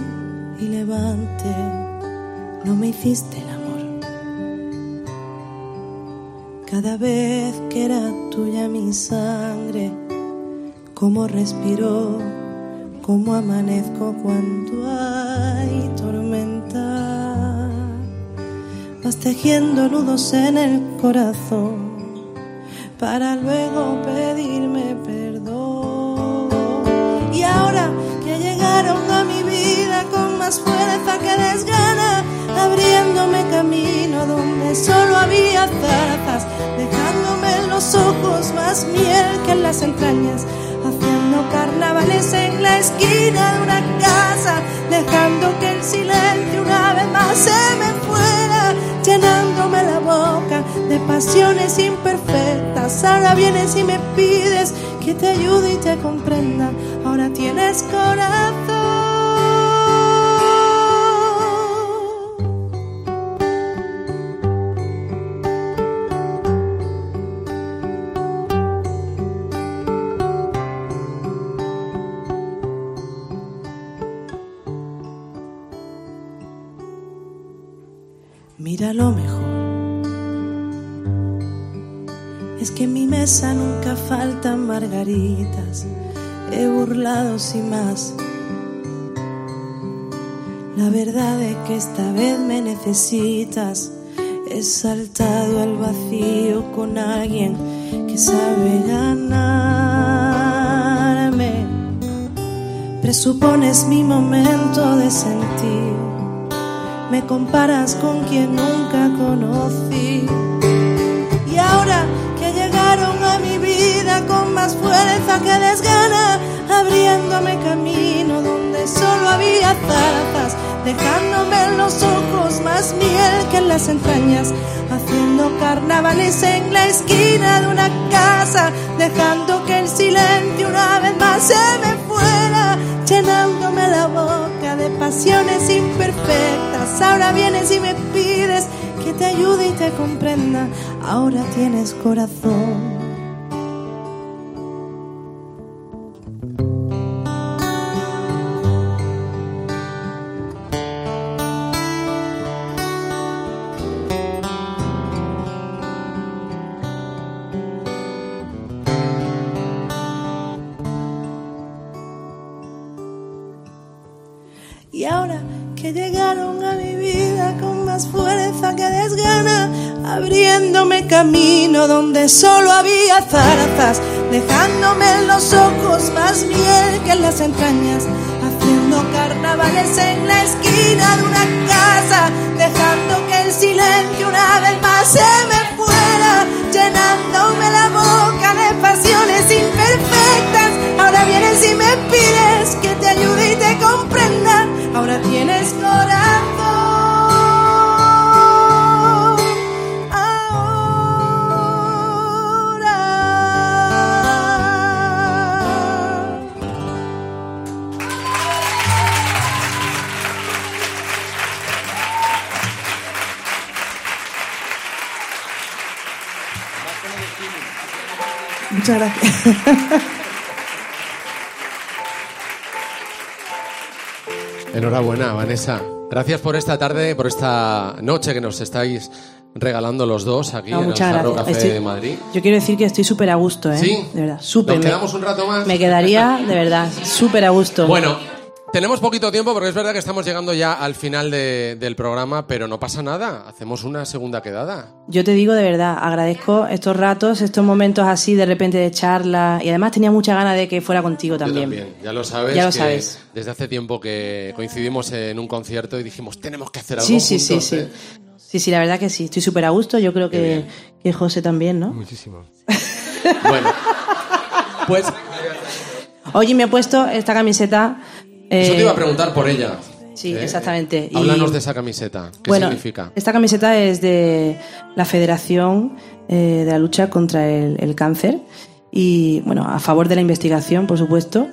y levante, no me hiciste el Cada vez que era tuya mi sangre, cómo respiro, cómo amanezco cuando hay tormenta. Vas tejiendo nudos en el corazón para luego pedirme perdón. Y ahora que llegaron a mi vida con más fuerza que desgana, camino donde solo había zarzas, dejándome en los ojos más miel que en las entrañas, haciendo carnavales en la esquina de una casa, dejando que el silencio una vez más se me fuera, llenándome la boca de pasiones imperfectas. Ahora vienes y me pides que te ayude y te comprenda. Ahora tienes corazón. Lo mejor. Es que en mi mesa nunca faltan margaritas. He burlado sin más. La verdad es que esta vez me necesitas. He saltado al vacío con alguien que sabe ganarme. Presupones mi momento de sentir. Me comparas con quien nunca conocí. Y ahora que llegaron a mi vida con más fuerza que desgana, abriéndome camino donde solo había zarzas, dejándome en los ojos más miel que en las entrañas, haciendo carnavales en la esquina de una casa, dejando que el silencio una vez más se me fuera, llenándome la boca de pasiones imperfectas. Ahora vienes y me pides que te ayude y te comprenda. Ahora tienes corazón. Y ahora que llegaron a mi vida con más fuerza que desgana, abriéndome camino donde solo había zarzas, dejándome en los ojos más miel que en las entrañas, haciendo carnavales en la esquina de una casa, dejando que el silencio una vez más se me fuera, llenándome la boca de pasiones imperfectas. Ahora vienes y me pides que te ayude y te comprenda. Ahora tienes Muchas gracias. Enhorabuena, Vanessa. Gracias por esta tarde, por esta noche que nos estáis regalando los dos aquí No, en el Jarro. Café Estoy- de Madrid. Yo quiero decir que estoy súper a gusto, ¿eh? ¿Sí? De verdad, súper. ¿Nos quedamos un rato más? Me quedaría, de verdad, súper a gusto. Bueno, tenemos poquito tiempo porque es verdad que estamos llegando ya al final de- del programa, pero no pasa nada. Hacemos una segunda quedada. Yo te digo de verdad, agradezco estos ratos, estos momentos así de repente de charla y además tenía mucha ganas de que fuera contigo Yo también. también, ya lo sabes. Ya lo que sabes. Desde hace tiempo que coincidimos en un concierto y dijimos, tenemos que hacer algo Sí, sí, sí, juntos, sí. ¿eh? Sí, sí, la verdad que sí, estoy súper a gusto, yo creo que, que José también, ¿no? Muchísimo. Bueno, pues Oye, me he puesto esta camiseta. Eso eh, te iba a preguntar por ella. Sí, ¿eh? exactamente. Y- Háblanos de esa camiseta. ¿Qué bueno, significa? esta camiseta es de la Federación eh, de la Lucha contra el, el Cáncer y, bueno, a favor de la investigación, por supuesto.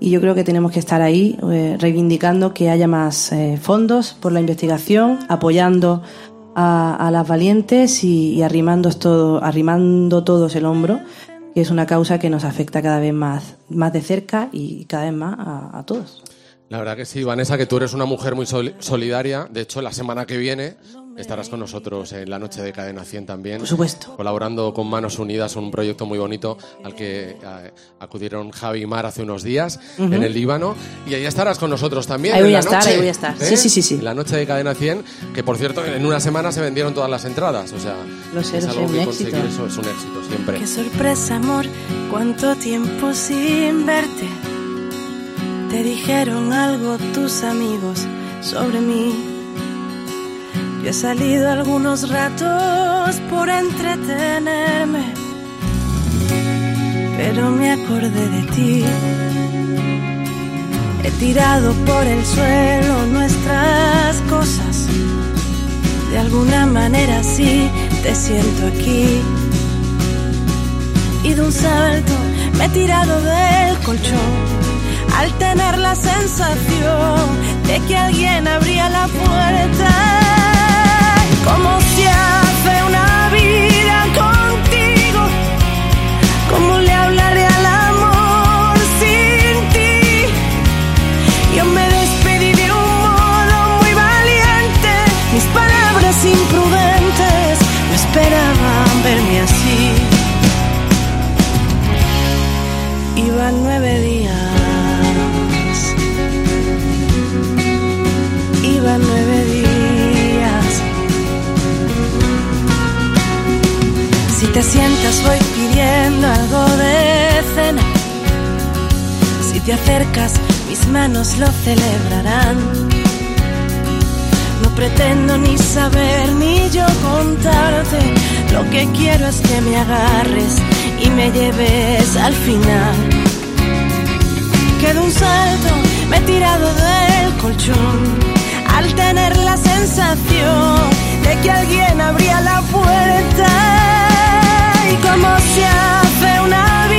Y yo creo que tenemos que estar ahí eh, reivindicando que haya más eh, fondos por la investigación, apoyando a, a las valientes y, y arrimando, todo, arrimando todos el hombro, que es una causa que nos afecta cada vez más, más de cerca y cada vez más a, a todos. La verdad que sí, Vanessa, que tú eres una mujer muy sol- solidaria. De hecho, la semana que viene estarás con nosotros en la noche de Cadena 100 también. Por supuesto. Colaborando con Manos Unidas, un proyecto muy bonito al que acudieron Javi y Mar hace unos días Ujú. en el Líbano. Y ahí estarás con nosotros también. Ahí en voy la a estar, noche, ahí voy a estar. ¿eh? Sí, sí, sí, sí. En la noche de Cadena 100, que por cierto, en una semana se vendieron todas las entradas. O sea, Lo sé, es lo sé, algo un que éxito. conseguir eso es un éxito siempre. Qué sorpresa, amor, cuánto tiempo sin verte. Te dijeron algo tus amigos sobre mí. Yo he salido algunos ratos por entretenerme, pero me acordé de ti. He tirado por el suelo nuestras cosas. De alguna manera sí te siento aquí y de un salto me he tirado del colchón al tener la sensación de que alguien abría la puerta. ¿Cómo te acercas mis manos lo celebrarán. No pretendo ni saber ni yo contarte. Lo que quiero es que me agarres y me lleves al final. Que de un salto me he tirado del colchón al tener la sensación de que alguien abría la puerta. Y cómo se hace una vida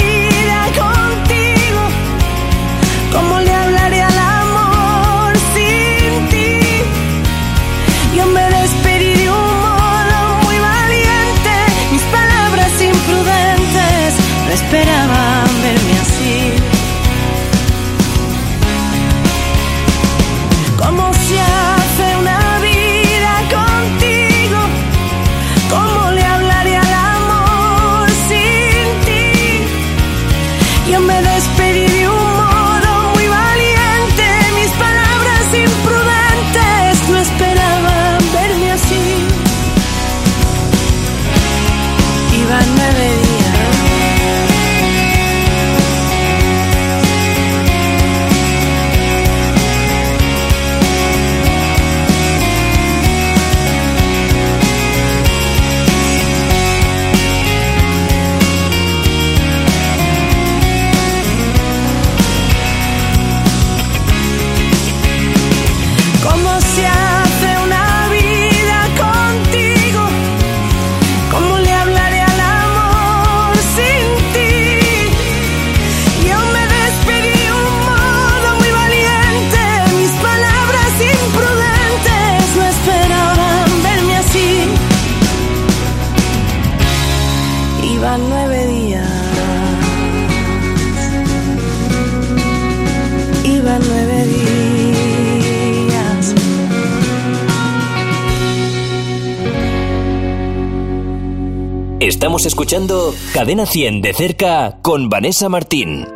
Estamos escuchando Cadena 100 de cerca con Vanessa Martín.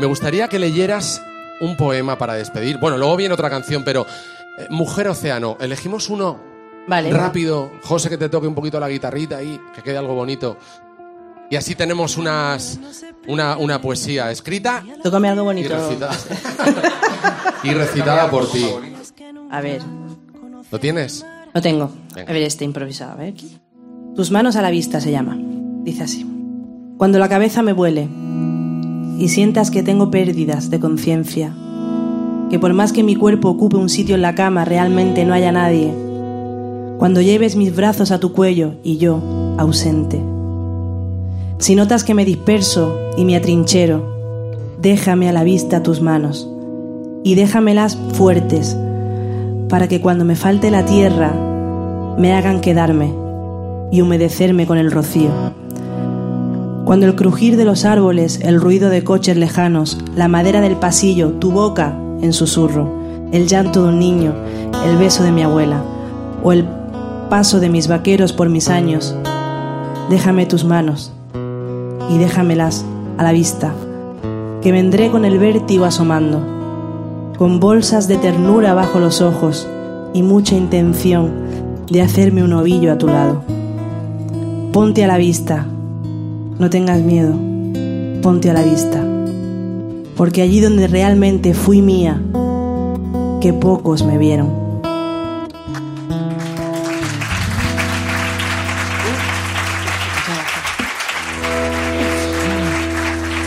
Me gustaría que leyeras un poema para despedir. Bueno, luego viene otra canción, pero eh, Mujer Océano, elegimos uno Vale. rápido. José, que te toque un poquito la guitarrita ahí, que quede algo bonito. Y así tenemos unas, una, una poesía escrita Tócame algo y bonito. recitada, y recitada por ti. A ver, ¿Lo tienes? lo tengo. Venga. A ver, este improvisado. A ver. Tus manos a la vista se llama. Dice así. Cuando la cabeza me vuele y sientas que tengo pérdidas de conciencia, que por más que mi cuerpo ocupe un sitio en la cama realmente no haya nadie, cuando lleves mis brazos a tu cuello y yo, ausente. Si notas que me disperso y me atrinchero, déjame a la vista tus manos y déjamelas fuertes para que cuando me falte la tierra me hagan quedarme y humedecerme con el rocío. Cuando el crujir de los árboles, el ruido de coches lejanos, la madera del pasillo, tu boca en susurro, el llanto de un niño, el beso de mi abuela, o el paso de mis vaqueros por mis años, déjame tus manos y déjamelas a la vista, que vendré con el vértigo asomando, con bolsas de ternura bajo los ojos y mucha intención de hacerme un ovillo a tu lado. Ponte a la vista, no tengas miedo, ponte a la vista, porque allí donde realmente fui mía, que pocos me vieron.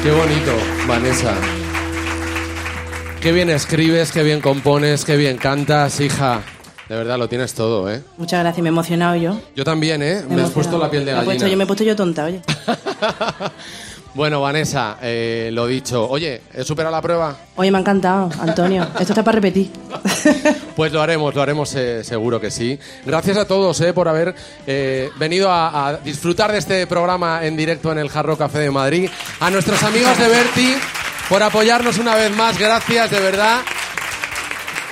Qué bonito, Vanessa. Qué bien escribes, qué bien compones, qué bien cantas, hija. De verdad, lo tienes todo, ¿eh? Muchas gracias, me he emocionado yo. Yo también, ¿eh? Me, he has puesto la piel de Me he puesto gallina. yo, me he puesto yo tonta, oye. Bueno, Vanessa, eh, lo dicho. Oye, ¿he superado la prueba? Oye, me ha encantado, Antonio. Esto está para repetir. Pues lo haremos, lo haremos eh, seguro que sí. Gracias a todos eh, por haber eh, venido a, a disfrutar de este programa en directo en el Jarro Café de Madrid. A nuestros amigos de Berti por apoyarnos una vez más, gracias de verdad.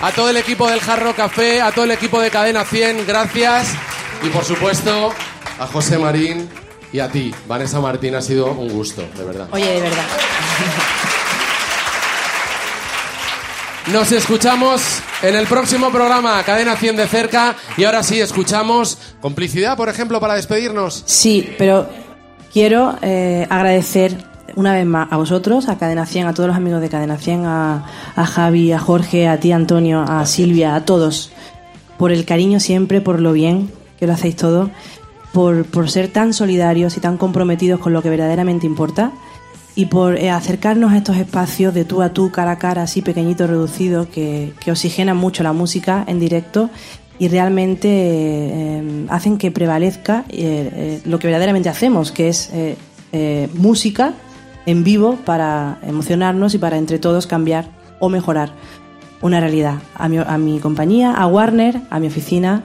A todo el equipo del Jarro Café, a todo el equipo de Cadena 100, gracias. Y por supuesto, a José Marín y a ti, Vanessa Martín, ha sido un gusto, de verdad. Oye, de verdad. Nos escuchamos en el próximo programa, Cadena 100 de cerca. Y ahora sí, escuchamos complicidad, por ejemplo, para despedirnos. Sí, pero quiero eh, agradecer una vez más a vosotros, a Cadena 100, a todos los amigos de Cadena 100, a, a Javi, a Jorge, a ti, Antonio, a Silvia, a todos, por el cariño siempre, por lo bien que lo hacéis todo, por, por ser tan solidarios y tan comprometidos con lo que verdaderamente importa y por eh, acercarnos a estos espacios de tú a tú, cara a cara, así pequeñito, reducido, que, que oxigenan mucho la música en directo y realmente eh, hacen que prevalezca eh, lo que verdaderamente hacemos, que es música en vivo para emocionarnos y para entre todos cambiar o mejorar una realidad. A mi, a mi compañía, a Warner, a mi oficina,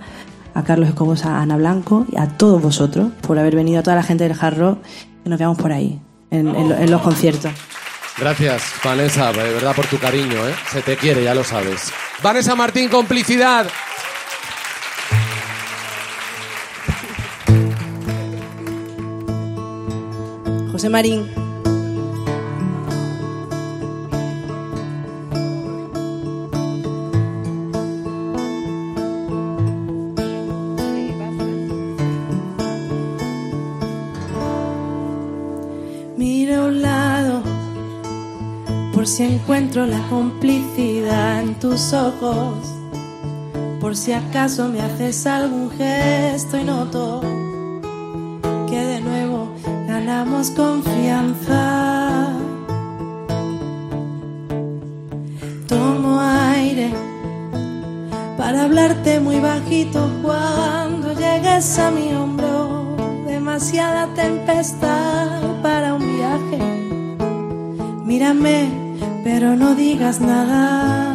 a Carlos Escobosa, a Ana Blanco y a todos vosotros por haber venido, a toda la gente del Hard Rock, que nos veamos por ahí, en, en los conciertos. Gracias, Vanessa, de verdad por tu cariño, ¿eh? Se te quiere, ya lo sabes. Vanessa Martín, complicidad. José Marín. Por si encuentro la complicidad en tus ojos. Por si acaso me haces algún gesto y noto que de nuevo ganamos confianza. Tomo aire para hablarte muy bajito cuando llegues a mi hombro. Demasiada tempestad para un viaje. Mírame, pero no digas nada.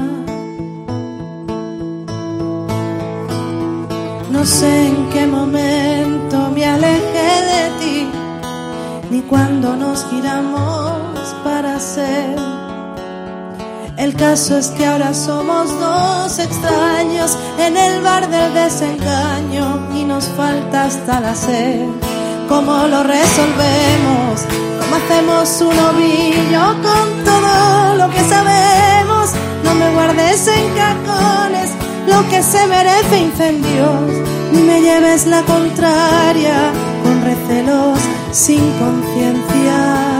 No sé en qué momento me alejé de ti, ni cuando nos giramos para ser. El caso es que ahora somos dos extraños en el bar del desengaño y nos falta hasta la sed. ¿Cómo lo resolvemos? ¿Cómo hacemos un ovillo con todo lo que sabemos? No me guardes en cajones lo que se merece incendios, ni me lleves la contraria con recelos sin conciencia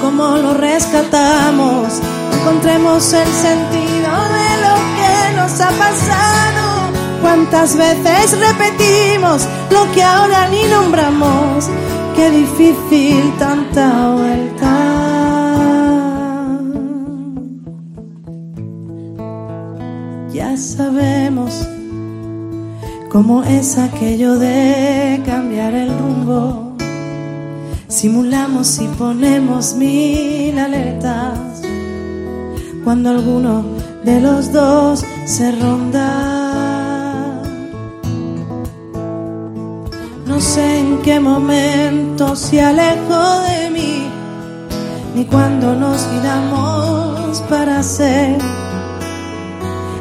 cómo lo rescatamos, encontremos el sentido de lo que nos ha pasado. Cuántas veces repetimos lo que ahora ni nombramos, qué difícil tanta vuelta. Ya sabemos cómo es aquello de cambiar el rumbo. Simulamos y ponemos mil alertas cuando alguno de los dos se ronda. Qué momento se alejó de mí, ni cuando nos miramos para ser.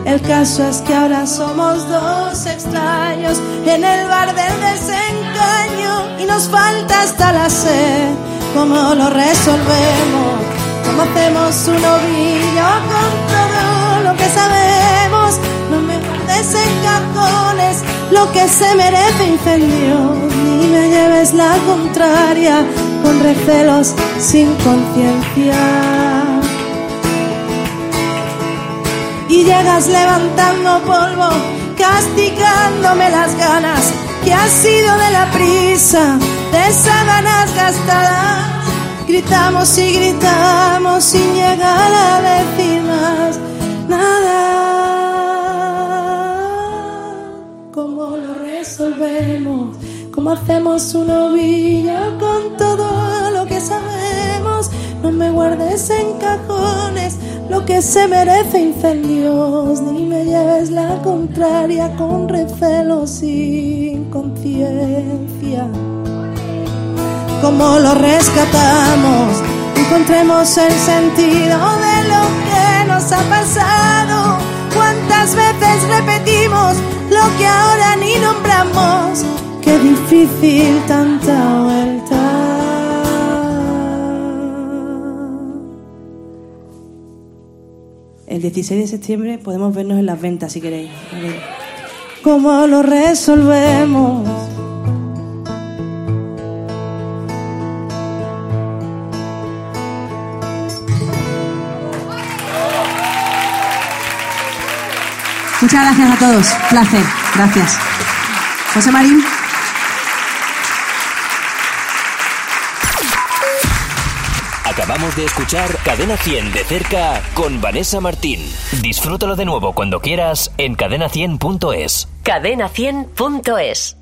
El caso es que ahora somos dos extraños en el bar del desengaño y nos falta hasta la sed. ¿Cómo lo resolvemos? ¿Cómo hacemos un ovillo con todo lo que sabemos? No me guardes en cajones lo que se merece incendio, ni me lleves la contraria con recelos sin conciencia. Y llegas levantando polvo, castigándome las ganas que ha sido de la prisa, de esas ganas gastadas. Gritamos y gritamos sin llegar a decir más nada. Resolvemos? ¿Cómo hacemos un ovillo con todo lo que sabemos? No me guardes en cajones lo que se merece incendios, ni me lleves la contraria con recelo sin conciencia. ¿Cómo lo rescatamos? Encontremos el sentido de lo que nos ha pasado. ¿Cuántas veces repetimos que ahora ni nombramos? Qué difícil tanta vuelta. El 16 de septiembre podemos vernos en las ventas si queréis. ¿Cómo lo resolvemos? Muchas gracias a todos. Placer. Gracias. José Marín. Acabamos de escuchar Cadena 100 de cerca con Vanessa Martín. Disfrútalo de nuevo cuando quieras en cadena100.es. Cadena100.es